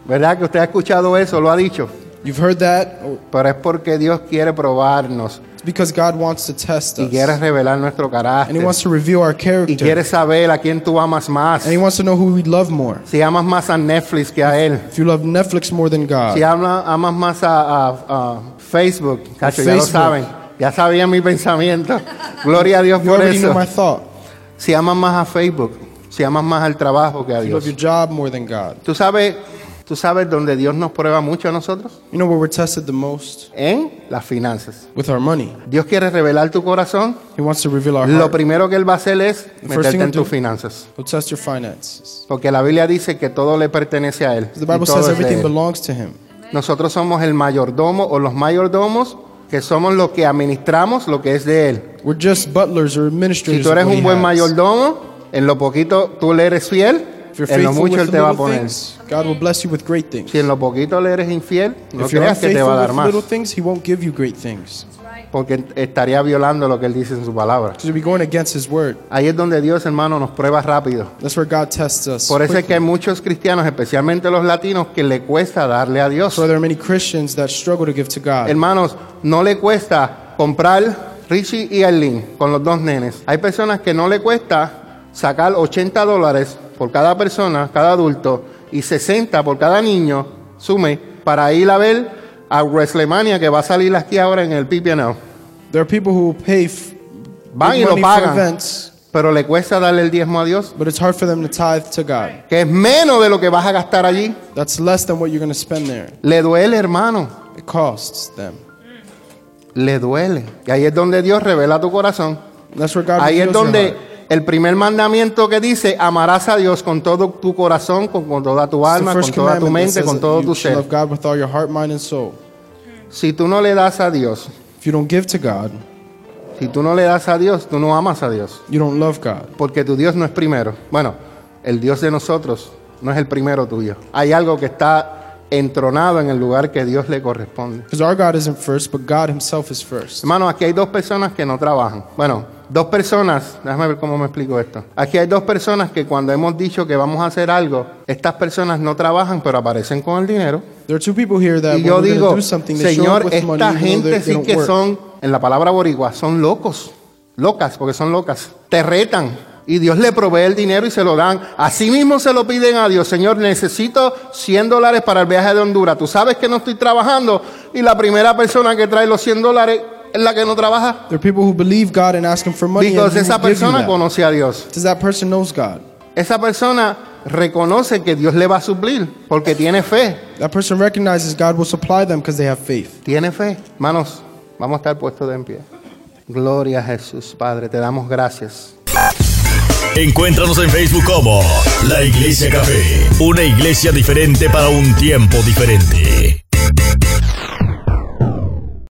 ¿Verdad que usted ha escuchado eso? Lo ha dicho. You've heard that? Pero es porque Dios quiere probarnos It's because God wants to test y us. quiere revelar nuestro And He wants to reveal our Y quiere character. saber a quién tú amas más. And He wants to know who we love more. Si amas más a Netflix que a Él. If you love Netflix more than Si God, ama- amas más a, a- a Facebook. Cacho, ya lo Facebook. saben. Ya sabían mi pensamiento. Gloria a Dios you por already know eso. my thought. Si amas más a Facebook. Si amas más al trabajo que a You love Dios. your job more than God. ¿Tú sabes, ¿Tú sabes dónde Dios nos prueba mucho a nosotros? You know where we're tested the most? En las finanzas. With our money. Dios quiere revelar tu corazón. He wants to reveal our Lo heart. primero que Él va a hacer es thing meterte en he'll do- tus finanzas. He'll test your finances. Porque la Biblia dice que todo le pertenece a Él. The Bible todo says es de everything Él. belongs to Him. Nosotros somos el mayordomo o los mayordomos que somos los que administramos lo que es de Él. We're just butlers or Si administrators. tú eres of what un he buen has. mayordomo, en lo poquito tú le eres fiel, If you're en lo faithful mucho with Él the te va a little poner. things, God will bless you with great things. Si en lo poquito le eres infiel, no If you're creas que te va a dar with más, little things, He won't give you great things. Porque estaría violando lo que Él dice en su palabra. Because you'll be going against His word. Ahí es donde Dios, hermano, nos prueba rápido. That's where God tests us. Por eso es que hay muchos cristianos, especialmente los latinos, que le cuesta darle a Dios. So there are many Christians that struggle to give to God. Hermanos, no le cuesta comprar Richie y Arlene con los dos nenes. Hay personas que no le cuesta sacar 80 dólares por cada persona, cada adulto, y 60 por cada niño, sume, para ir a ver a WrestleMania que va a salir aquí ahora en el PPNL. There are people who pay Van y lo pagan. events, Pero le cuesta darle el diezmo a Dios, but it's hard for them to tithe to God. que es menos de lo que vas a gastar allí. That's less than what you're going to spend there. Le duele, hermano. It costs them. Le duele. Y ahí es donde Dios revela tu corazón. That's where God Ahí es donde heart. El primer mandamiento que dice, amarás a Dios con todo tu corazón, con, con toda tu alma, con toda tu mente, con todo tu ser. heart. Si tú no le das a Dios, If you don't give to God, si tú no le das a Dios, tú no amas a Dios. you don't love God. Porque tu Dios no es primero. Bueno, el Dios de nosotros no es el primero tuyo. Hay algo que está entronado en el lugar que Dios le corresponde. Because our God isn't first, but God Himself is first. Hermano, aquí hay dos personas que no trabajan. Bueno, dos personas, déjame ver cómo me explico esto. Aquí hay dos personas que cuando hemos dicho que vamos a hacer algo, estas personas no trabajan, pero aparecen con el dinero. There are two people here that Y yo digo, Señor, money esta gente sí que work. son, en la palabra boricua, son locos. Locas, porque son locas. Te retan. Y Dios le provee el dinero y se lo dan. Así mismo se lo piden a Dios. Señor, necesito 100 dólares para el viaje de Honduras. Tú sabes que no estoy trabajando. Y la primera persona que trae los 100 dólares es la que no trabaja. There are people who believe God and ask Him for money, Because esa persona that. conoce a Dios. Because that person knows God. Esa persona reconoce que Dios le va a suplir porque tiene fe. That person recognizes God will supply them because they have faith. Tiene fe. Hermanos, vamos a estar puestos de en pie. Gloria a Jesús, Padre, te damos gracias. Encuéntranos en Facebook como La Iglesia Café, una iglesia diferente para un tiempo diferente.